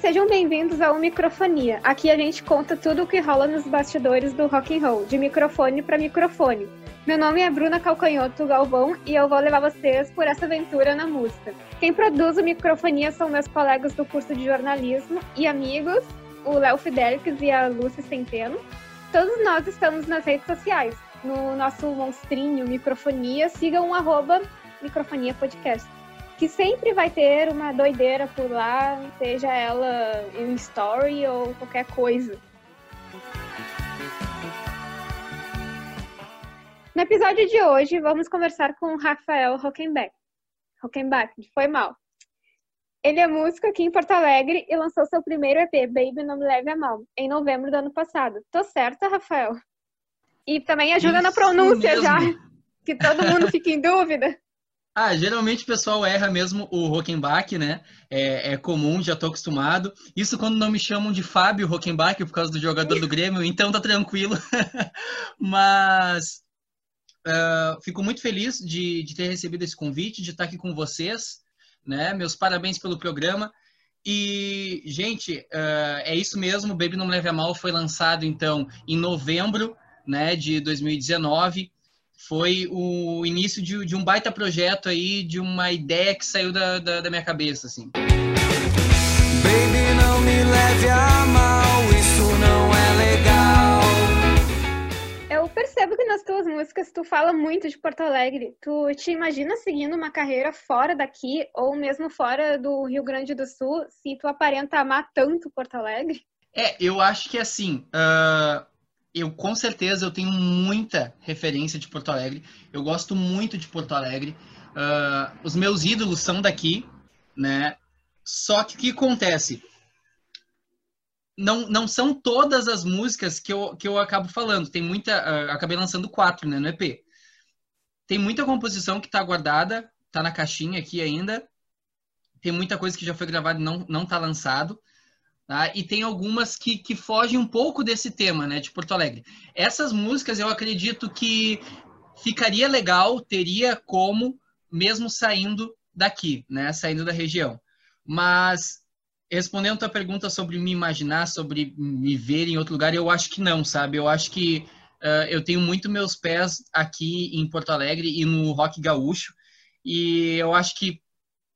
sejam bem-vindos ao Microfonia. Aqui a gente conta tudo o que rola nos bastidores do rock and roll, de microfone para microfone. Meu nome é Bruna Calcanhoto Galvão e eu vou levar vocês por essa aventura na música. Quem produz o Microfonia são meus colegas do curso de jornalismo e amigos, o Léo Fidelix e a Lúcia Centeno. Todos nós estamos nas redes sociais. No nosso monstrinho Microfonia, sigam o arroba Microfonia Podcast que sempre vai ter uma doideira por lá, seja ela em story ou qualquer coisa. No episódio de hoje, vamos conversar com o Rafael Rockenbach. Rockenbach, foi mal. Ele é músico aqui em Porto Alegre e lançou seu primeiro EP, Baby Não Me Leve a Mal, em novembro do ano passado. Tô certa, Rafael? E também ajuda Isso na pronúncia mesmo. já, que todo mundo fica em dúvida. Ah, geralmente o pessoal erra mesmo o Rockenbach, né? É, é, comum, já tô acostumado. Isso quando não me chamam de Fábio Rockenbach por causa do jogador do Grêmio, então tá tranquilo. Mas uh, fico muito feliz de, de ter recebido esse convite, de estar aqui com vocês, né? Meus parabéns pelo programa. E, gente, uh, é isso mesmo, Baby Não Leve a Mal foi lançado, então, em novembro né, de 2019 foi o início de, de, um baita projeto aí, de uma ideia que saiu da, da, da minha cabeça, assim. Baby, não me leve a mal, isso não é legal. Eu percebo que nas tuas músicas tu fala muito de Porto Alegre. Tu te imagina seguindo uma carreira fora daqui ou mesmo fora do Rio Grande do Sul, se tu aparenta amar tanto Porto Alegre? É, eu acho que assim, uh, eu com certeza eu tenho muita referência de Porto Alegre. Eu gosto muito de Porto Alegre. Uh, os meus ídolos são daqui, né? Só que o que acontece? Não, não são todas as músicas que eu, que eu acabo falando. Tem muita. Uh, acabei lançando quatro, né, no EP. Tem muita composição que está guardada, está na caixinha aqui ainda. Tem muita coisa que já foi gravada e não, não tá lançado. Tá? E tem algumas que, que fogem um pouco desse tema, né, de Porto Alegre. Essas músicas eu acredito que ficaria legal, teria como, mesmo saindo daqui, né, saindo da região. Mas respondendo a tua pergunta sobre me imaginar, sobre me ver em outro lugar, eu acho que não, sabe? Eu acho que uh, eu tenho muito meus pés aqui em Porto Alegre e no rock gaúcho, e eu acho que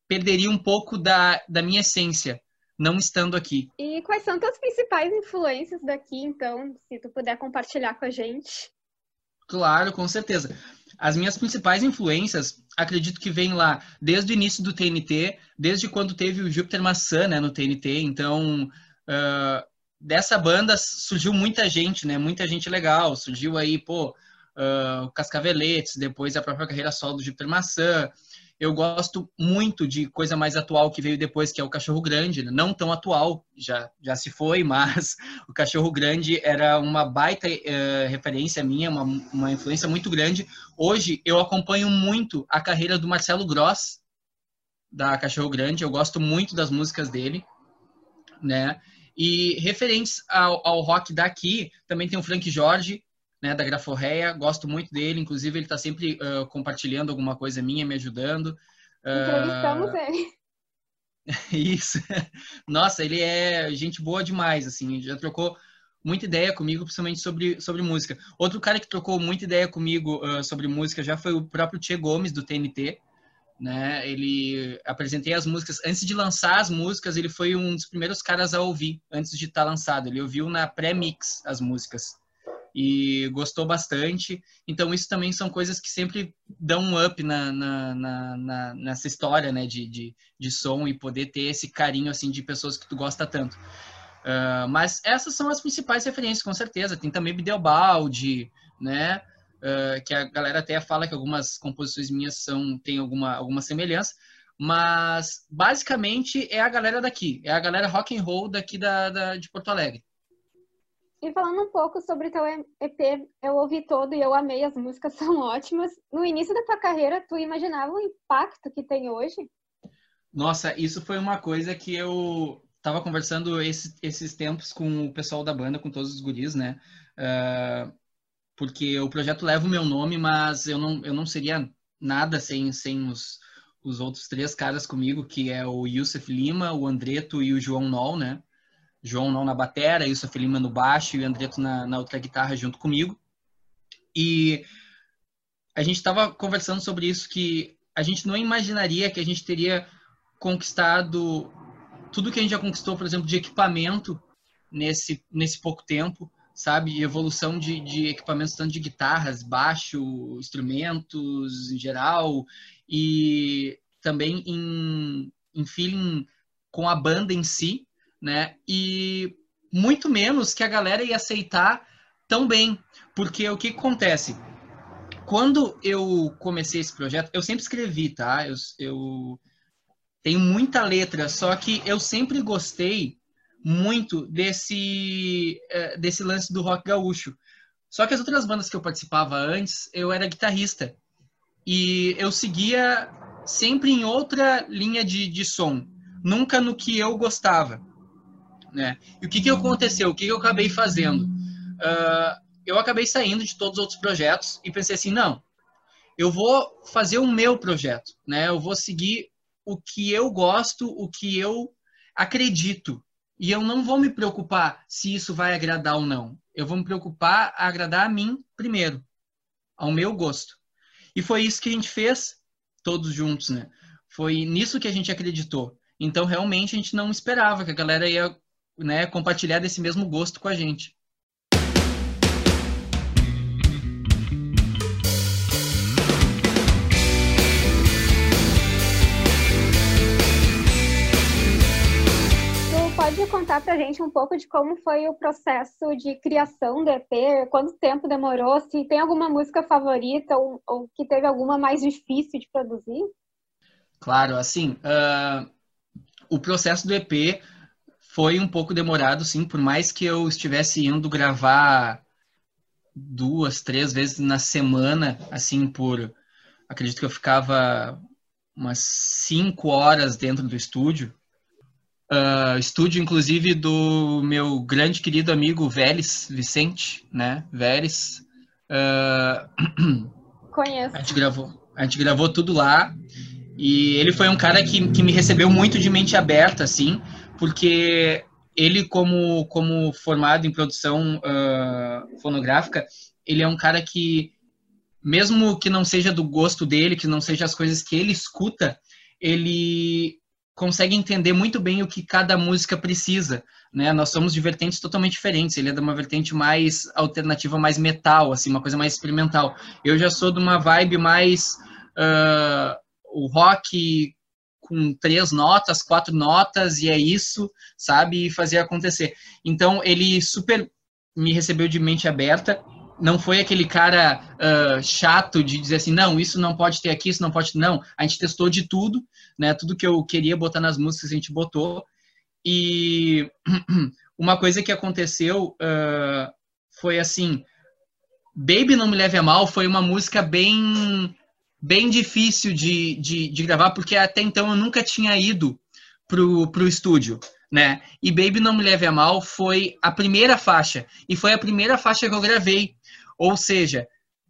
perderia um pouco da, da minha essência não estando aqui. E quais são tuas principais influências daqui, então, se tu puder compartilhar com a gente? Claro, com certeza. As minhas principais influências, acredito que vêm lá desde o início do TNT, desde quando teve o Júpiter Maçã né, no TNT. Então, uh, dessa banda surgiu muita gente, né? Muita gente legal. Surgiu aí, pô, uh, Cascaveletes, depois a própria carreira solo do Júpiter Maçã. Eu gosto muito de coisa mais atual que veio depois, que é o Cachorro Grande. Né? Não tão atual, já, já se foi, mas o Cachorro Grande era uma baita uh, referência minha, uma, uma influência muito grande. Hoje eu acompanho muito a carreira do Marcelo Gross, da Cachorro Grande. Eu gosto muito das músicas dele, né? E referentes ao, ao rock daqui, também tem o Frank Jorge, né, da Graforreia, gosto muito dele, inclusive ele está sempre uh, compartilhando alguma coisa minha, me ajudando. Entrevistamos uh... ele. Isso. Nossa, ele é gente boa demais, assim, já trocou muita ideia comigo, principalmente sobre, sobre música. Outro cara que trocou muita ideia comigo uh, sobre música já foi o próprio Tchê Gomes, do TNT, né? Ele apresentei as músicas antes de lançar as músicas, ele foi um dos primeiros caras a ouvir antes de estar tá lançado. Ele ouviu na pré-mix as músicas e gostou bastante. Então, isso também são coisas que sempre dão um up na, na, na, nessa história né, de, de, de som e poder ter esse carinho assim de pessoas que tu gosta tanto. Uh, mas essas são as principais referências, com certeza. Tem também Bideobaldi, né? Uh, que a galera até fala que algumas composições minhas são têm alguma, alguma semelhança, mas basicamente é a galera daqui, é a galera rock and roll daqui da, da de Porto Alegre. E falando um pouco sobre teu EP, eu ouvi todo e eu amei, as músicas são ótimas. No início da tua carreira, tu imaginava o impacto que tem hoje? Nossa, isso foi uma coisa que eu tava conversando esse, esses tempos com o pessoal da banda, com todos os guris, né? Uh, porque o projeto leva o meu nome, mas eu não, eu não seria nada sem, sem os, os outros três caras comigo, que é o Yusuf Lima, o Andreto e o João Nol, né? João Nol na batera, Yusuf Lima no baixo e o Andreto na, na outra guitarra junto comigo. E a gente estava conversando sobre isso, que a gente não imaginaria que a gente teria conquistado tudo que a gente já conquistou, por exemplo, de equipamento nesse, nesse pouco tempo, sabe? Evolução de, de equipamentos, tanto de guitarras, baixo, instrumentos em geral, e também em, em feeling com a banda em si, né? E muito menos que a galera ia aceitar tão bem, porque o que acontece? Quando eu comecei esse projeto, eu sempre escrevi, tá? Eu, eu tenho muita letra, só que eu sempre gostei muito desse, é, desse lance do rock gaúcho. Só que as outras bandas que eu participava antes, eu era guitarrista. E eu seguia sempre em outra linha de, de som, nunca no que eu gostava. Né? E o que, que aconteceu? O que, que eu acabei fazendo? Uh, eu acabei saindo de todos os outros projetos e pensei assim, não, eu vou fazer o meu projeto, né? Eu vou seguir o que eu gosto, o que eu acredito. E eu não vou me preocupar se isso vai agradar ou não. Eu vou me preocupar a agradar a mim primeiro, ao meu gosto. E foi isso que a gente fez todos juntos, né? Foi nisso que a gente acreditou. Então, realmente, a gente não esperava que a galera ia né, compartilhar desse mesmo gosto com a gente. pode contar pra gente um pouco de como foi o processo de criação do EP? Quanto tempo demorou? Se tem alguma música favorita ou, ou que teve alguma mais difícil de produzir? Claro, assim, uh, o processo do EP foi um pouco demorado, sim, por mais que eu estivesse indo gravar duas, três vezes na semana, assim, por. Acredito que eu ficava umas cinco horas dentro do estúdio, Uh, estúdio, inclusive, do meu grande querido amigo Vélez, Vicente, né? Vélez. Uh... Conheço. A gente, gravou, a gente gravou tudo lá. E ele foi um cara que, que me recebeu muito de mente aberta, assim, porque ele, como, como formado em produção uh, fonográfica, ele é um cara que, mesmo que não seja do gosto dele, que não seja as coisas que ele escuta, ele consegue entender muito bem o que cada música precisa, né? Nós somos de vertentes totalmente diferentes. Ele é de uma vertente mais alternativa, mais metal, assim, uma coisa mais experimental. Eu já sou de uma vibe mais uh, o rock com três notas, quatro notas e é isso, sabe? E fazer acontecer. Então ele super me recebeu de mente aberta não foi aquele cara uh, chato de dizer assim, não, isso não pode ter aqui, isso não pode. Não, a gente testou de tudo, né? Tudo que eu queria botar nas músicas a gente botou. E uma coisa que aconteceu uh, foi assim: Baby Não Me Leve a Mal foi uma música bem, bem difícil de, de, de gravar, porque até então eu nunca tinha ido pro, pro estúdio né? E Baby Não Me Leve a Mal foi a primeira faixa. E foi a primeira faixa que eu gravei. Ou seja,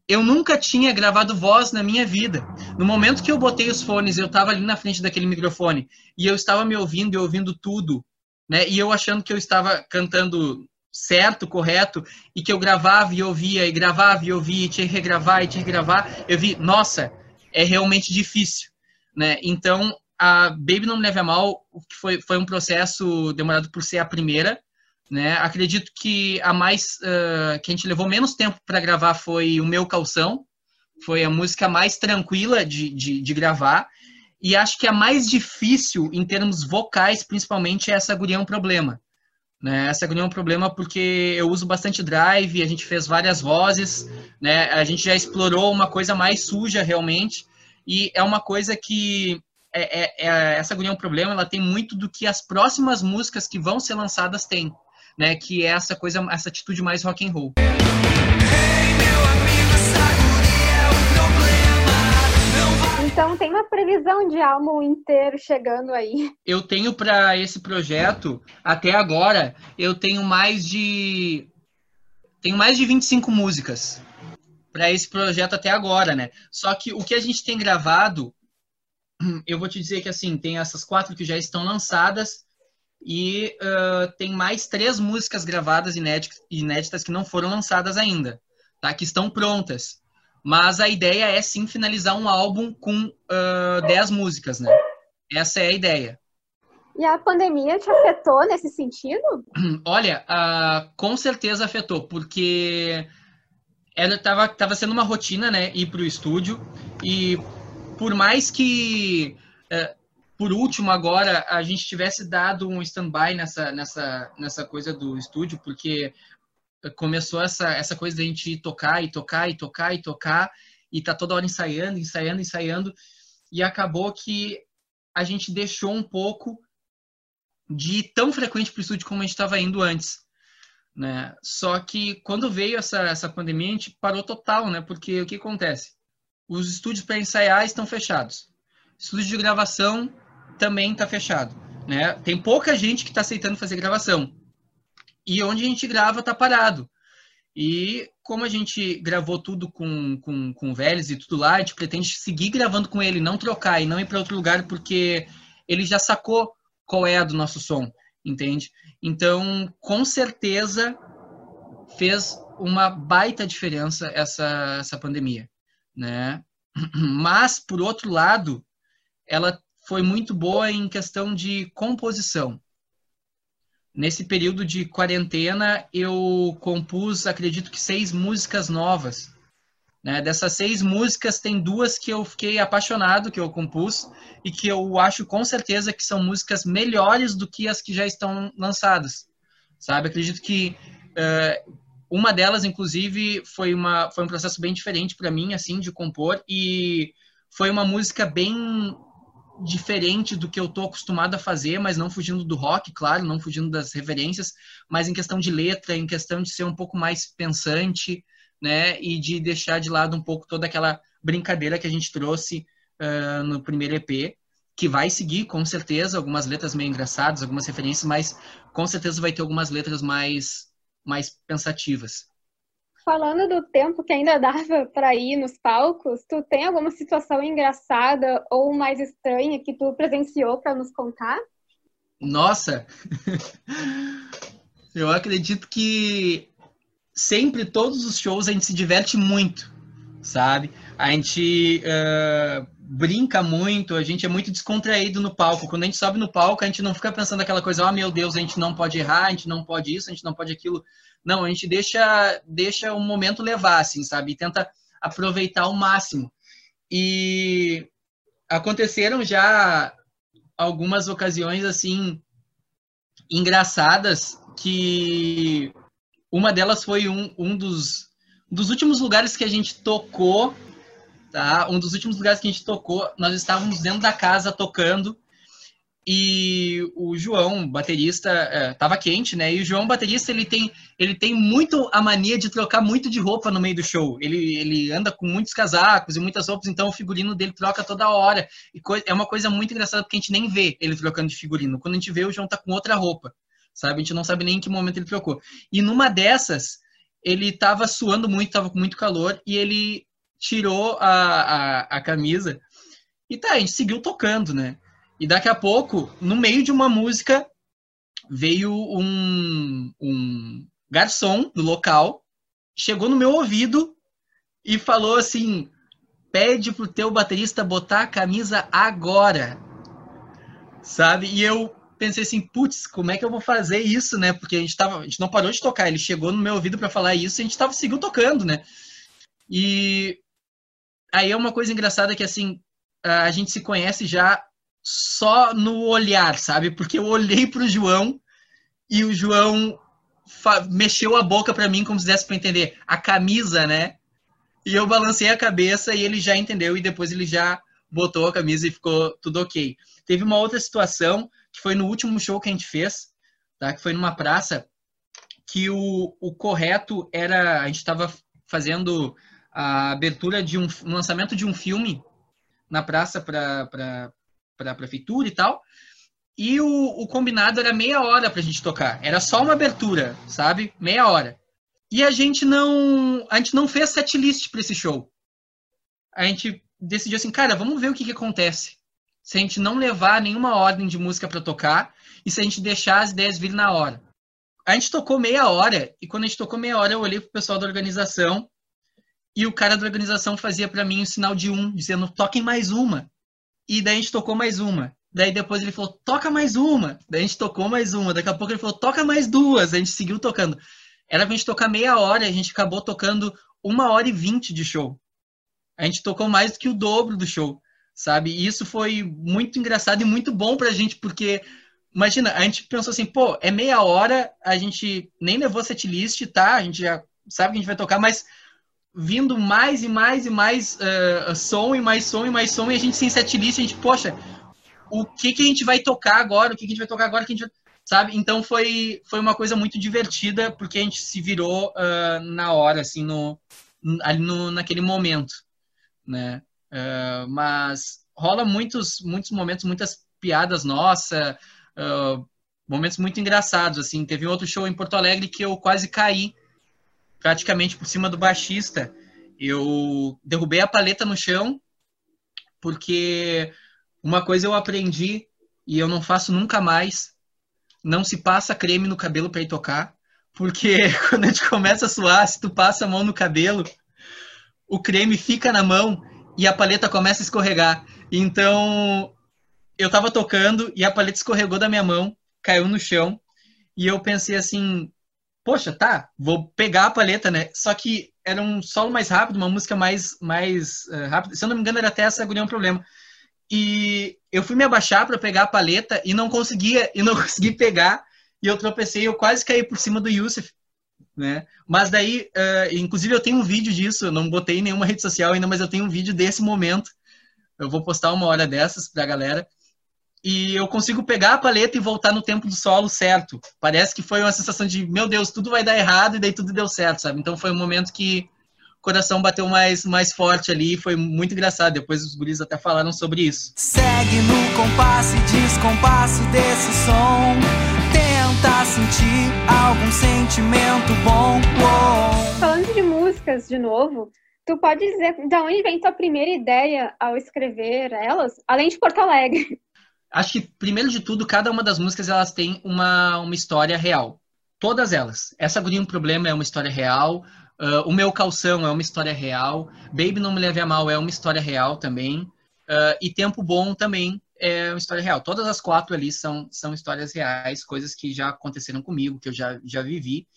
eu nunca tinha gravado voz na minha vida. No momento que eu botei os fones, eu estava ali na frente daquele microfone e eu estava me ouvindo e ouvindo tudo, né? E eu achando que eu estava cantando certo, correto, e que eu gravava e ouvia, e gravava e ouvia, e tinha que regravar e tinha que gravar, eu vi, nossa, é realmente difícil, né? Então, a Baby Não Me Leve a Mal foi, foi um processo demorado por ser a primeira, né? Acredito que a mais uh, que a gente levou menos tempo para gravar foi o Meu Calção, foi a música mais tranquila de, de, de, gravar. E acho que a mais difícil em termos vocais, principalmente, é essa Guria é um Problema. Né? Essa Guria é um Problema porque eu uso bastante drive, a gente fez várias vozes, né? a gente já explorou uma coisa mais suja realmente. E é uma coisa que é, é, é, essa Guria é um Problema, ela tem muito do que as próximas músicas que vão ser lançadas têm né? Que é essa coisa, essa atitude mais rock and roll. Então previsão de álbum inteiro chegando aí. Eu tenho para esse projeto até agora, eu tenho mais de tenho mais de 25 músicas para esse projeto até agora, né? Só que o que a gente tem gravado eu vou te dizer que assim, tem essas quatro que já estão lançadas e uh, tem mais três músicas gravadas inéditas, inéditas que não foram lançadas ainda, tá? Que estão prontas. Mas a ideia é sim finalizar um álbum com uh, dez músicas, né? Essa é a ideia. E a pandemia te afetou nesse sentido? Olha, uh, com certeza afetou, porque ela estava tava sendo uma rotina, né, ir para o estúdio e por mais que uh, por último agora a gente tivesse dado um stand-by nessa, nessa, nessa coisa do estúdio, porque começou essa, essa coisa de a gente tocar e tocar e tocar e tocar e tá toda hora ensaiando, ensaiando, ensaiando e acabou que a gente deixou um pouco de ir tão frequente para o estúdio como a gente estava indo antes. Né? Só que quando veio essa, essa pandemia, a gente parou total, né? Porque o que acontece? Os estúdios para ensaiar estão fechados. Estúdio de gravação também está fechado. Né? Tem pouca gente que está aceitando fazer gravação. E onde a gente grava está parado. E como a gente gravou tudo com, com, com o Vélez e tudo lá, a gente pretende seguir gravando com ele, não trocar e não ir para outro lugar, porque ele já sacou qual é a do nosso som, entende? Então, com certeza, fez uma baita diferença essa, essa pandemia, né? Mas, por outro lado, ela foi muito boa em questão de composição. Nesse período de quarentena, eu compus, acredito que seis músicas novas né? Dessas seis músicas, tem duas que eu fiquei apaixonado, que eu compus, e que eu acho com certeza que são músicas melhores do que as que já estão lançadas. Sabe? Acredito que uh, uma delas, inclusive, foi, uma, foi um processo bem diferente para mim, assim, de compor, e foi uma música bem diferente do que eu tô acostumado a fazer, mas não fugindo do rock, claro, não fugindo das referências, mas em questão de letra, em questão de ser um pouco mais pensante, né? E de deixar de lado um pouco toda aquela brincadeira que a gente trouxe uh, no primeiro EP, que vai seguir, com certeza, algumas letras meio engraçadas, algumas referências, mas com certeza vai ter algumas letras mais, mais pensativas. Falando do tempo que ainda dava para ir nos palcos, tu tem alguma situação engraçada ou mais estranha que tu presenciou para nos contar? Nossa! Eu acredito que sempre, todos os shows, a gente se diverte muito, sabe? A gente uh, brinca muito, a gente é muito descontraído no palco. Quando a gente sobe no palco, a gente não fica pensando aquela coisa, oh meu Deus, a gente não pode errar, a gente não pode isso, a gente não pode aquilo. Não, a gente deixa, deixa o momento levar, assim, sabe? E tenta aproveitar ao máximo. E aconteceram já algumas ocasiões, assim, engraçadas que uma delas foi um, um dos, dos últimos lugares que a gente tocou, tá? Um dos últimos lugares que a gente tocou, nós estávamos dentro da casa tocando e o João, baterista, estava é, quente, né? E o João, baterista, ele tem, ele tem muito a mania de trocar muito de roupa no meio do show. Ele, ele anda com muitos casacos e muitas roupas, então o figurino dele troca toda hora. E é uma coisa muito engraçada porque a gente nem vê ele trocando de figurino. Quando a gente vê, o João tá com outra roupa sabe? A gente não sabe nem em que momento ele trocou. E numa dessas, ele estava suando muito, estava com muito calor, e ele tirou a, a, a camisa. E tá, a gente seguiu tocando, né? E daqui a pouco, no meio de uma música, veio um, um garçom do local, chegou no meu ouvido e falou assim: pede pro teu baterista botar a camisa agora. Sabe? E eu pensei assim, putz, como é que eu vou fazer isso, né? Porque a gente, tava, a gente não parou de tocar, ele chegou no meu ouvido para falar isso e a gente tava, seguiu tocando, né? E aí é uma coisa engraçada que, assim, a gente se conhece já só no olhar, sabe? Porque eu olhei pro João e o João mexeu a boca para mim como se desse para entender a camisa, né? E eu balancei a cabeça e ele já entendeu e depois ele já botou a camisa e ficou tudo ok. Teve uma outra situação que foi no último show que a gente fez, tá? que foi numa praça, que o, o correto era. A gente estava fazendo a abertura de um, lançamento de um filme na praça para a prefeitura e tal. E o, o combinado era meia hora para a gente tocar. Era só uma abertura, sabe? Meia hora. E a gente não, a gente não fez setlist para esse show. A gente decidiu assim, cara, vamos ver o que, que acontece se a gente não levar nenhuma ordem de música para tocar e se a gente deixar as ideias vir na hora. A gente tocou meia hora e quando a gente tocou meia hora eu olhei pro pessoal da organização e o cara da organização fazia para mim um sinal de um, dizendo toquem mais uma. E daí a gente tocou mais uma. Daí depois ele falou, toca mais uma. Daí a gente tocou mais uma. Daqui a pouco ele falou, toca mais duas. A gente seguiu tocando. Era pra gente tocar meia hora, a gente acabou tocando uma hora e vinte de show. A gente tocou mais do que o dobro do show, sabe? E isso foi muito engraçado e muito bom pra gente, porque, imagina, a gente pensou assim, pô, é meia hora, a gente nem levou setlist, tá? A gente já sabe que a gente vai tocar, mas vindo mais e mais e mais uh, som e mais som e mais som, e a gente sem setlist, a gente, poxa, o que que a gente vai tocar agora? O que, que a gente vai tocar agora? Que a gente sabe? Então foi, foi uma coisa muito divertida, porque a gente se virou uh, na hora, assim, no, ali no, naquele momento, né? Uh, mas rola muitos, muitos momentos, muitas piadas nossas, uh, momentos muito engraçados, assim. Teve um outro show em Porto Alegre que eu quase caí, praticamente por cima do baixista. Eu derrubei a paleta no chão, porque uma coisa eu aprendi e eu não faço nunca mais, não se passa creme no cabelo para ir tocar, porque quando a gente começa a suar, se tu passa a mão no cabelo, o creme fica na mão e a paleta começa a escorregar. Então, eu tava tocando e a paleta escorregou da minha mão, caiu no chão, e eu pensei assim, poxa, tá, vou pegar a paleta, né? Só que era um solo mais rápido, uma música mais, mais uh, rápida. Se eu não me engano, era até essa guria um problema. E eu fui me abaixar para pegar a paleta e não conseguia, e não consegui pegar. E eu tropecei, eu quase caí por cima do Yusuf, né? Mas daí, uh, inclusive eu tenho um vídeo disso, eu não botei em nenhuma rede social ainda, mas eu tenho um vídeo desse momento. Eu vou postar uma hora dessas pra galera. E eu consigo pegar a paleta e voltar no tempo do solo certo. Parece que foi uma sensação de, meu Deus, tudo vai dar errado e daí tudo deu certo, sabe? Então foi um momento que coração bateu mais, mais forte ali, foi muito engraçado. Depois os guris até falaram sobre isso. Segue no compasso e descompasso desse som. Tenta sentir algum sentimento bom. Falando de músicas de novo, tu pode dizer de onde vem tua primeira ideia ao escrever elas, além de Porto Alegre? Acho que, primeiro de tudo, cada uma das músicas elas tem uma, uma história real. Todas elas. Essa Guria um Problema é uma história real. Uh, o meu calção é uma história real. Baby Não Me Leve a Mal é uma história real também. Uh, e Tempo Bom também é uma história real. Todas as quatro ali são, são histórias reais, coisas que já aconteceram comigo, que eu já, já vivi.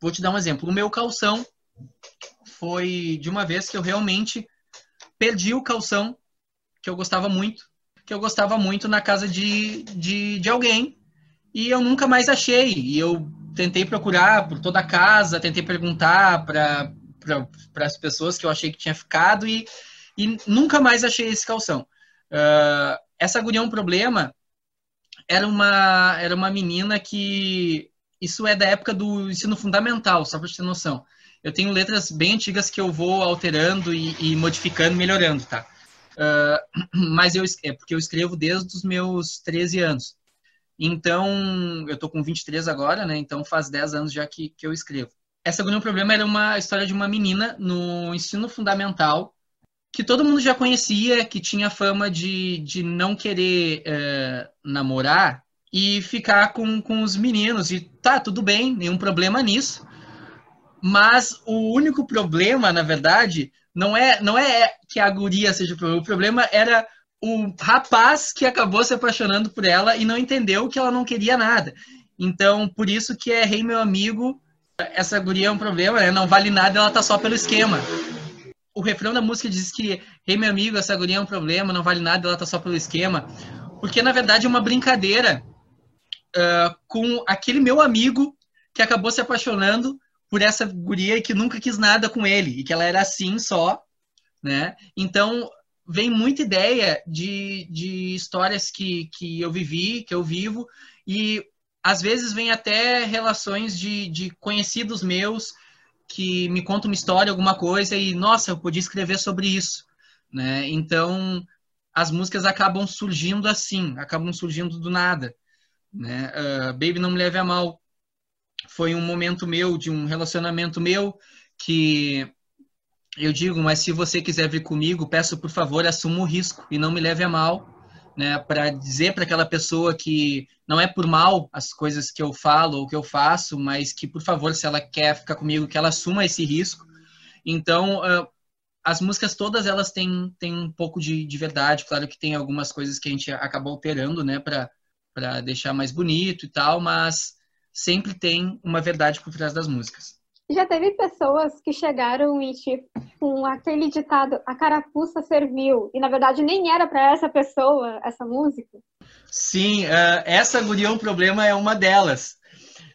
Vou te dar um exemplo. O meu calção foi de uma vez que eu realmente perdi o calção que eu gostava muito, que eu gostava muito na casa de, de, de alguém, e eu nunca mais achei. E eu tentei procurar por toda a casa, tentei perguntar para as pessoas que eu achei que tinha ficado e, e nunca mais achei esse calção. Uh, essa guria é um problema. Era uma, era uma menina que. Isso é da época do ensino fundamental, só para ter noção. Eu tenho letras bem antigas que eu vou alterando e, e modificando, melhorando, tá? Uh, mas eu, é porque eu escrevo desde os meus 13 anos. Então, eu tô com 23 agora, né? Então faz 10 anos já que, que eu escrevo. Essa Agonia Problema era uma história de uma menina no ensino fundamental que todo mundo já conhecia, que tinha fama de, de não querer é, namorar e ficar com, com os meninos. E tá, tudo bem, nenhum problema nisso. Mas o único problema, na verdade, não é, não é que a guria seja o problema. O problema era o rapaz que acabou se apaixonando por ela e não entendeu que ela não queria nada. Então, por isso que é Rei Meu Amigo, essa guria é um problema, né? Não vale nada, ela tá só pelo esquema. O refrão da música diz que Rei Meu Amigo, essa guria é um problema, não vale nada, ela tá só pelo esquema. Porque, na verdade, é uma brincadeira uh, com aquele meu amigo que acabou se apaixonando por essa guria que nunca quis nada com ele, e que ela era assim só, né? Então, vem muita ideia de, de histórias que, que eu vivi, que eu vivo, e às vezes vem até relações de, de conhecidos meus que me contam uma história, alguma coisa, e nossa, eu podia escrever sobre isso. Né? Então, as músicas acabam surgindo assim, acabam surgindo do nada. Né? Uh, Baby Não Me Leve a Mal foi um momento meu, de um relacionamento meu, que eu digo, mas se você quiser vir comigo, peço por favor, assuma o risco e não me leve a mal, né, para dizer para aquela pessoa que não é por mal as coisas que eu falo ou que eu faço, mas que, por favor, se ela quer ficar comigo, que ela assuma esse risco. Então, as músicas todas elas têm, têm um pouco de, de verdade. Claro que tem algumas coisas que a gente acaba alterando, né, para deixar mais bonito e tal, mas sempre tem uma verdade por trás das músicas. Já teve pessoas que chegaram e tipo, com aquele ditado, a carapuça serviu, e na verdade nem era para essa pessoa essa música? Sim, uh, essa guria um problema é uma delas.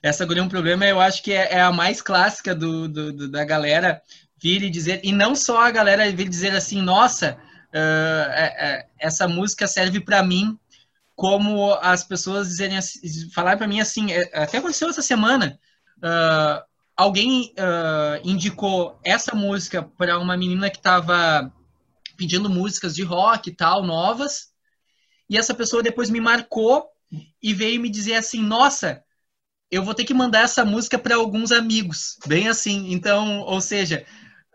Essa guria um problema eu acho que é, é a mais clássica do, do, do, da galera vir e dizer, e não só a galera vir dizer assim, nossa, uh, é, essa música serve para mim, como as pessoas dizerem, falar para mim assim, até aconteceu essa semana, uh, alguém uh, indicou essa música para uma menina que estava pedindo músicas de rock e tal, novas, e essa pessoa depois me marcou e veio me dizer assim: Nossa, eu vou ter que mandar essa música para alguns amigos. Bem assim. Então, ou seja,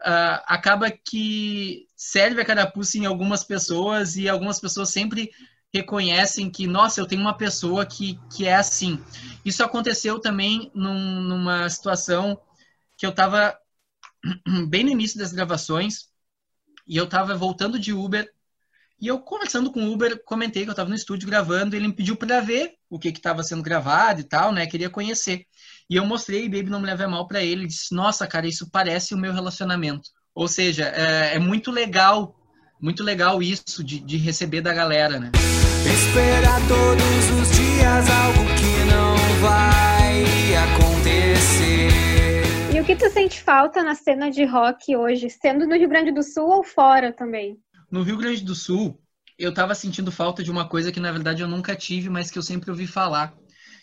uh, acaba que serve a carapuça em algumas pessoas e algumas pessoas sempre reconhecem que, nossa, eu tenho uma pessoa que, que é assim. Isso aconteceu também num, numa situação que eu estava bem no início das gravações e eu estava voltando de Uber e eu conversando com o Uber, comentei que eu estava no estúdio gravando, e ele me pediu para ver o que estava sendo gravado e tal, né? Queria conhecer. E eu mostrei Baby Não Me Leve Mal para ele, ele disse: "Nossa, cara, isso parece o meu relacionamento". Ou seja, é, é muito legal, muito legal isso de, de receber da galera, né? Esperar todos os dias algo que não vai acontecer. E o que tu sente falta na cena de rock hoje, sendo no Rio Grande do Sul ou fora também? No Rio Grande do Sul, eu tava sentindo falta de uma coisa que na verdade eu nunca tive, mas que eu sempre ouvi falar,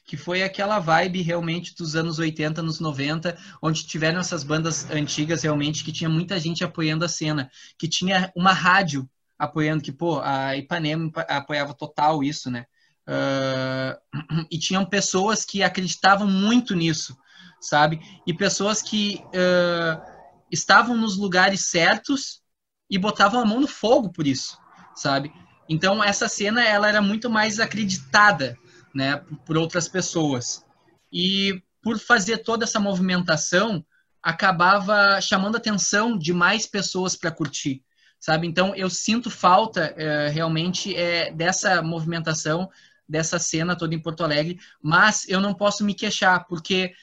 que foi aquela vibe realmente dos anos 80, anos 90, onde tiveram essas bandas antigas realmente que tinha muita gente apoiando a cena, que tinha uma rádio apoiando, que, pô, a Ipanema apoiava total isso, né? Uh, e tinham pessoas que acreditavam muito nisso, sabe? E pessoas que uh, estavam nos lugares certos e botavam a mão no fogo por isso, sabe? Então essa cena ela era muito mais acreditada, né, por outras pessoas. E por fazer toda essa movimentação, acabava chamando a atenção de mais pessoas para curtir sabe? Então eu sinto falta é, realmente é, dessa movimentação, dessa cena toda em Porto Alegre, mas eu não posso me queixar, porque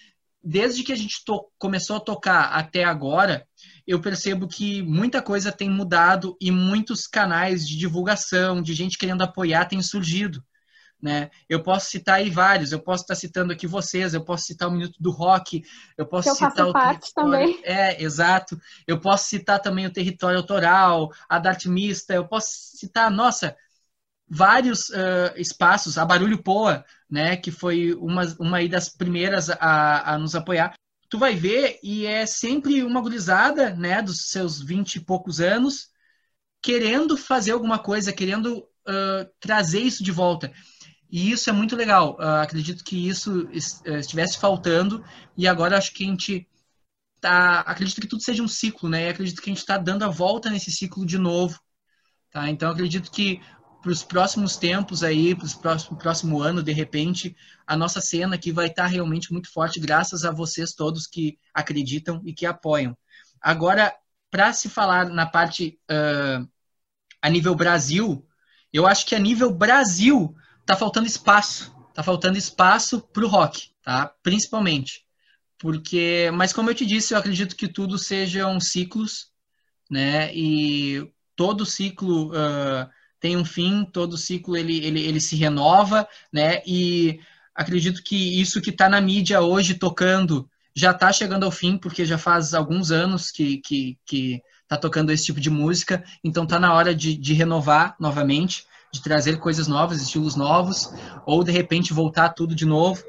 desde que a gente começou a tocar até agora, eu percebo que muita coisa tem mudado e muitos canais de divulgação, de gente querendo apoiar, têm surgido. Né? Eu posso citar aí vários, eu posso estar citando aqui vocês, eu posso citar o Minuto do Rock, eu posso eu citar o parte também. É, exato. Eu posso citar também o Território Autoral, a Dart Mista, eu posso citar, nossa, vários uh, espaços, a Barulho Poa, né, que foi uma, uma das primeiras a, a nos apoiar. Tu vai ver, e é sempre uma gurizada, né, dos seus vinte e poucos anos, querendo fazer alguma coisa, querendo uh, trazer isso de volta. E isso é muito legal. Uh, acredito que isso eh, estivesse faltando e agora acho que a gente tá, acredito que tudo seja um ciclo, né? E acredito que a gente está dando a volta nesse ciclo de novo, tá? Então acredito que para os próximos tempos aí, para o próximo, próximo ano, de repente, a nossa cena aqui vai estar tá realmente muito forte, graças a vocês todos que acreditam e que apoiam. Agora, para se falar na parte uh, a nível Brasil, eu acho que a nível Brasil tá faltando espaço. Tá faltando espaço para o rock, tá? Principalmente. Porque, mas como eu te disse, eu acredito que tudo sejam ciclos, né? E todo ciclo uh, tem um fim, todo ciclo ele, ele, ele se renova, né? E acredito que isso que está na mídia hoje tocando já está chegando ao fim, porque já faz alguns anos que, que, que tá tocando esse tipo de música, então tá na hora de, de renovar novamente de trazer coisas novas, estilos novos, ou de repente voltar tudo de novo.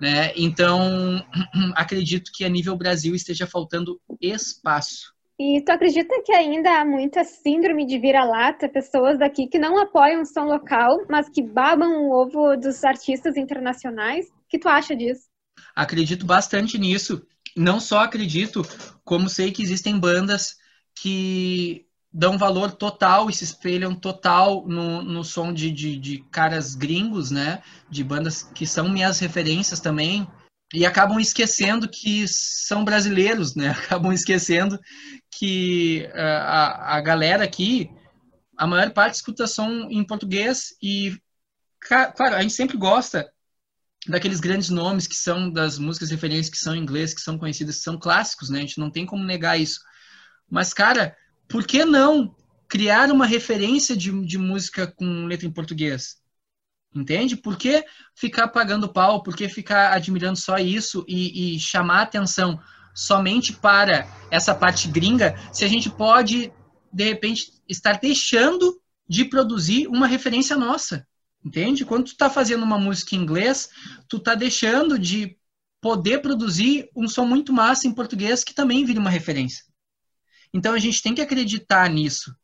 Né? Então, acredito que a nível Brasil esteja faltando espaço. E tu acredita que ainda há muita síndrome de vira-lata, pessoas daqui que não apoiam o som local, mas que babam o ovo dos artistas internacionais? O que tu acha disso? Acredito bastante nisso. Não só acredito, como sei que existem bandas que dão valor total e se espelham total no, no som de, de, de caras gringos, né? De bandas que são minhas referências também, e acabam esquecendo que são brasileiros, né? Acabam esquecendo que uh, a, a galera aqui, a maior parte escuta som em português e, claro, a gente sempre gosta daqueles grandes nomes que são das músicas referências que são em inglês, que são conhecidas, que são clássicos, né? A gente não tem como negar isso. Mas, cara, por que não criar uma referência de, de música com letra em português? Entende? Por que ficar pagando pau? Por que ficar admirando só isso e, e chamar atenção somente para essa parte gringa, se a gente pode, de repente, estar deixando de produzir uma referência nossa? Entende? Quando tu tá fazendo uma música em inglês, tu tá deixando de poder produzir um som muito massa em português que também vira uma referência. Então a gente tem que acreditar nisso.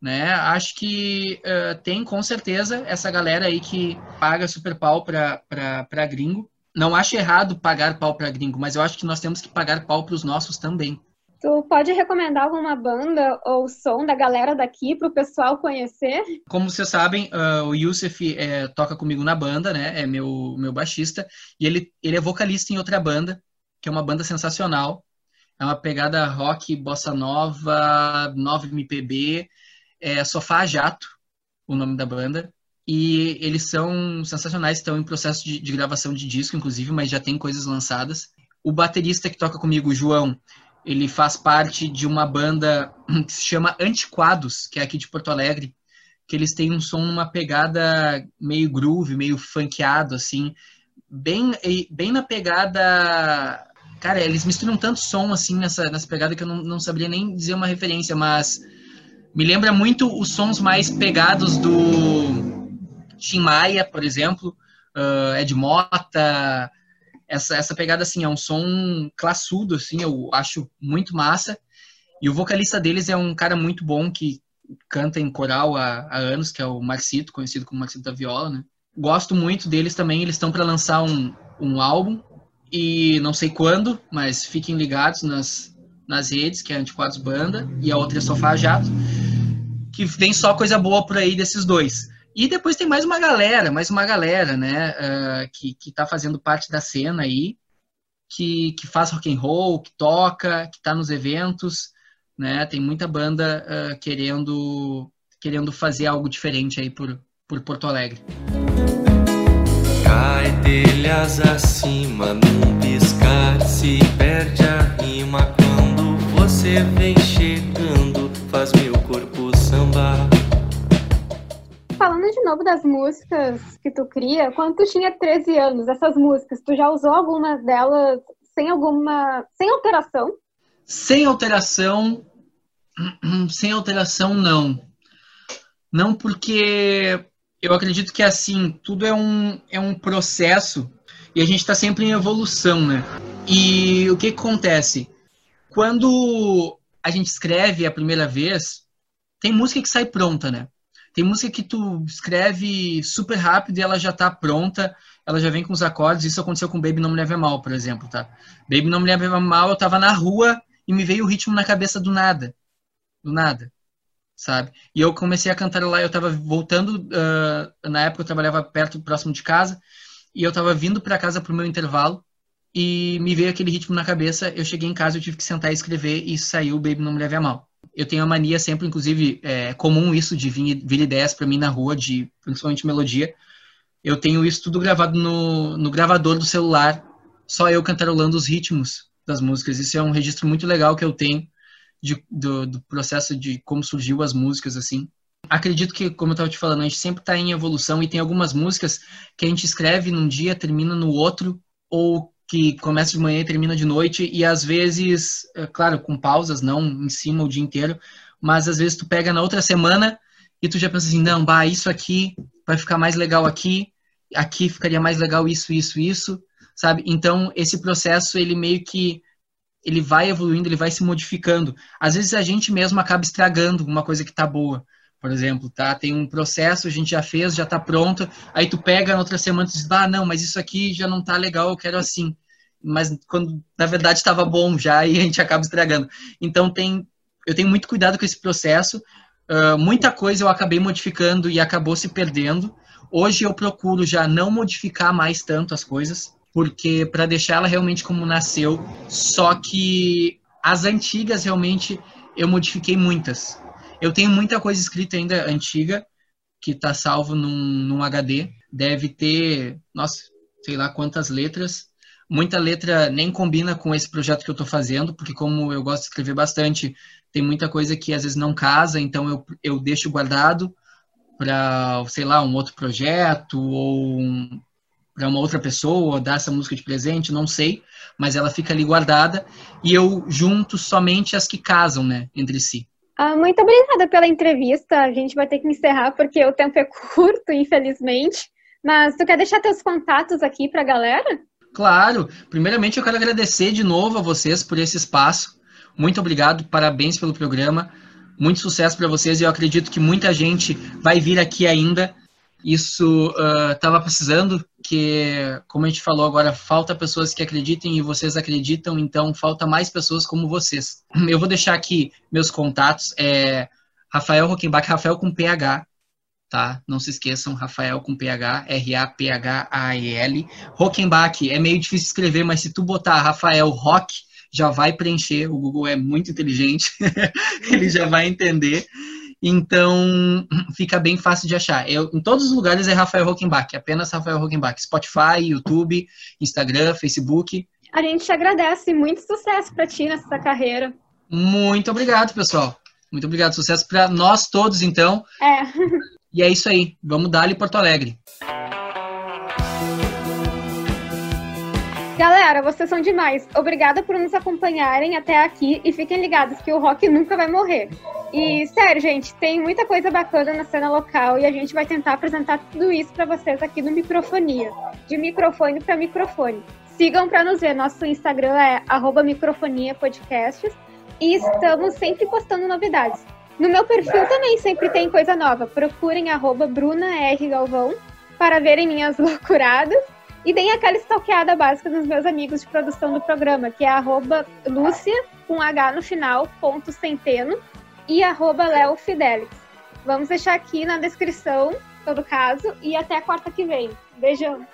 Né? Acho que uh, tem com certeza essa galera aí que paga super pau para gringo. Não acho errado pagar pau para gringo, mas eu acho que nós temos que pagar pau para os nossos também. Tu pode recomendar alguma banda ou som da galera daqui para o pessoal conhecer? Como vocês sabem, uh, o Yusuf é, toca comigo na banda, né? É meu, meu baixista. E ele, ele é vocalista em outra banda, que é uma banda sensacional. É uma pegada rock, bossa nova, 9 MPB, é Sofá Jato, o nome da banda. E eles são sensacionais, estão em processo de, de gravação de disco, inclusive, mas já tem coisas lançadas. O baterista que toca comigo, o João, ele faz parte de uma banda que se chama Antiquados, que é aqui de Porto Alegre, que eles têm um som numa pegada meio groove, meio funkeado, assim, bem, bem na pegada Cara, eles misturam tanto som assim nessa, nessa pegada que eu não, não saberia nem dizer uma referência, mas me lembra muito os sons mais pegados do Tim Maia, por exemplo, uh, Ed Mota, essa, essa pegada assim, é um som classudo, assim, eu acho muito massa. E o vocalista deles é um cara muito bom que canta em coral há, há anos, que é o Marcito, conhecido como Marcito da Viola, né? Gosto muito deles também, eles estão para lançar um, um álbum e não sei quando, mas fiquem ligados nas, nas redes, que é Antiquados Banda e a outra é Sofá Jato, que vem só coisa boa por aí desses dois. E depois tem mais uma galera, mais uma galera, né, uh, que, que tá fazendo parte da cena aí, que, que faz rock and roll, que toca, que tá nos eventos, né, tem muita banda uh, querendo, querendo fazer algo diferente aí por, por Porto Alegre. Cai telhas acima num piscar, se perde a rima quando você vem chegando, faz meu corpo sambar. Falando de novo das músicas que tu cria, quando tu tinha 13 anos, essas músicas, tu já usou alguma delas sem alguma. sem alteração? Sem alteração. Sem alteração, não. Não porque eu acredito que assim, tudo é um, é um processo e a gente está sempre em evolução, né? E o que, que acontece? Quando a gente escreve a primeira vez, tem música que sai pronta, né? Tem música que tu escreve super rápido e ela já tá pronta, ela já vem com os acordes. Isso aconteceu com Baby Não Me Leve Mal, por exemplo, tá? Baby Não Me Leve Mal, eu tava na rua e me veio o ritmo na cabeça do nada. Do nada sabe? E eu comecei a cantar lá, eu tava voltando, uh, na época eu trabalhava perto, próximo de casa, e eu tava vindo para casa pro meu intervalo, e me veio aquele ritmo na cabeça, eu cheguei em casa, eu tive que sentar e escrever, e saiu Baby Não Me Leve a Mal. Eu tenho a mania sempre, inclusive, é comum isso de vir, vir ideias para mim na rua, de principalmente melodia. Eu tenho isso tudo gravado no, no gravador do celular, só eu cantarolando os ritmos das músicas. Isso é um registro muito legal que eu tenho de, do, do, processo de como surgiu as músicas, assim. Acredito que, como eu estava te falando, a gente sempre está em evolução e tem algumas músicas que a gente escreve num dia, termina no outro, ou que começa de manhã e termina de noite, e às vezes, é, claro, com pausas, não em cima o dia inteiro, mas às vezes tu pega na outra semana e tu já pensa assim, não, bah, isso aqui vai ficar mais legal aqui, aqui ficaria mais legal isso, isso, isso, sabe? Então, esse processo, ele meio que ele vai evoluindo, ele vai se modificando. Às vezes a gente mesmo acaba estragando uma coisa que está boa. Por exemplo, tá? Tem um processo, a gente já fez, já está pronto, aí tu pega na outra semana e diz, ah, não, mas isso aqui já não está legal, eu quero assim. Mas quando na verdade estava bom já e a gente acaba estragando. Então tem eu tenho muito cuidado com esse processo. Uh, muita coisa eu acabei modificando e acabou se perdendo. Hoje eu procuro já não modificar mais tanto as coisas, porque para deixar ela realmente como nasceu. Só que as antigas realmente eu modifiquei muitas. Eu tenho muita coisa escrita ainda antiga que está salvo num, num HD. Deve ter, nossa, sei lá quantas letras. Muita letra nem combina com esse projeto que eu estou fazendo, porque como eu gosto de escrever bastante, tem muita coisa que às vezes não casa, então eu, eu deixo guardado para, sei lá, um outro projeto ou para uma outra pessoa, dar essa música de presente, não sei, mas ela fica ali guardada e eu junto somente as que casam, né, entre si. Ah, muito obrigada pela entrevista. A gente vai ter que encerrar porque o tempo é curto, infelizmente. Mas tu quer deixar teus contatos aqui para a galera? Claro. Primeiramente, eu quero agradecer de novo a vocês por esse espaço. Muito obrigado, parabéns pelo programa. Muito sucesso para vocês e eu acredito que muita gente vai vir aqui ainda. Isso estava uh, precisando, que, como a gente falou agora, falta pessoas que acreditem e vocês acreditam, então falta mais pessoas como vocês. Eu vou deixar aqui meus contatos. É Rafael Rockenbach, Rafael com PH, tá? Não se esqueçam, Rafael com PH, R-A-P-H-A-E-L. Rockenbach é meio difícil escrever, mas se tu botar Rafael Rock, já vai preencher. O Google é muito inteligente, ele já vai entender. Então, fica bem fácil de achar. Eu, em todos os lugares é Rafael Rockenbach, apenas Rafael Rockenbach. Spotify, YouTube, Instagram, Facebook. A gente te agradece. Muito sucesso para ti nessa carreira. Muito obrigado, pessoal. Muito obrigado. Sucesso para nós todos, então. É. E é isso aí. Vamos dar ali Porto Alegre. Galera, vocês são demais. Obrigada por nos acompanharem até aqui e fiquem ligados que o rock nunca vai morrer. E sério, gente, tem muita coisa bacana na cena local e a gente vai tentar apresentar tudo isso para vocês aqui no Microfonia, de microfone para microfone. Sigam para nos ver. Nosso Instagram é @microfoniapodcasts e estamos sempre postando novidades. No meu perfil também sempre tem coisa nova. Procurem arroba Bruna R. Galvão para verem minhas loucuradas. E deem aquela stalkeada básica dos meus amigos de produção do programa, que é arroba Lúcia, com H no final, ponto centeno, e arroba Leo Fidelix. Vamos deixar aqui na descrição todo caso e até quarta que vem. Beijão!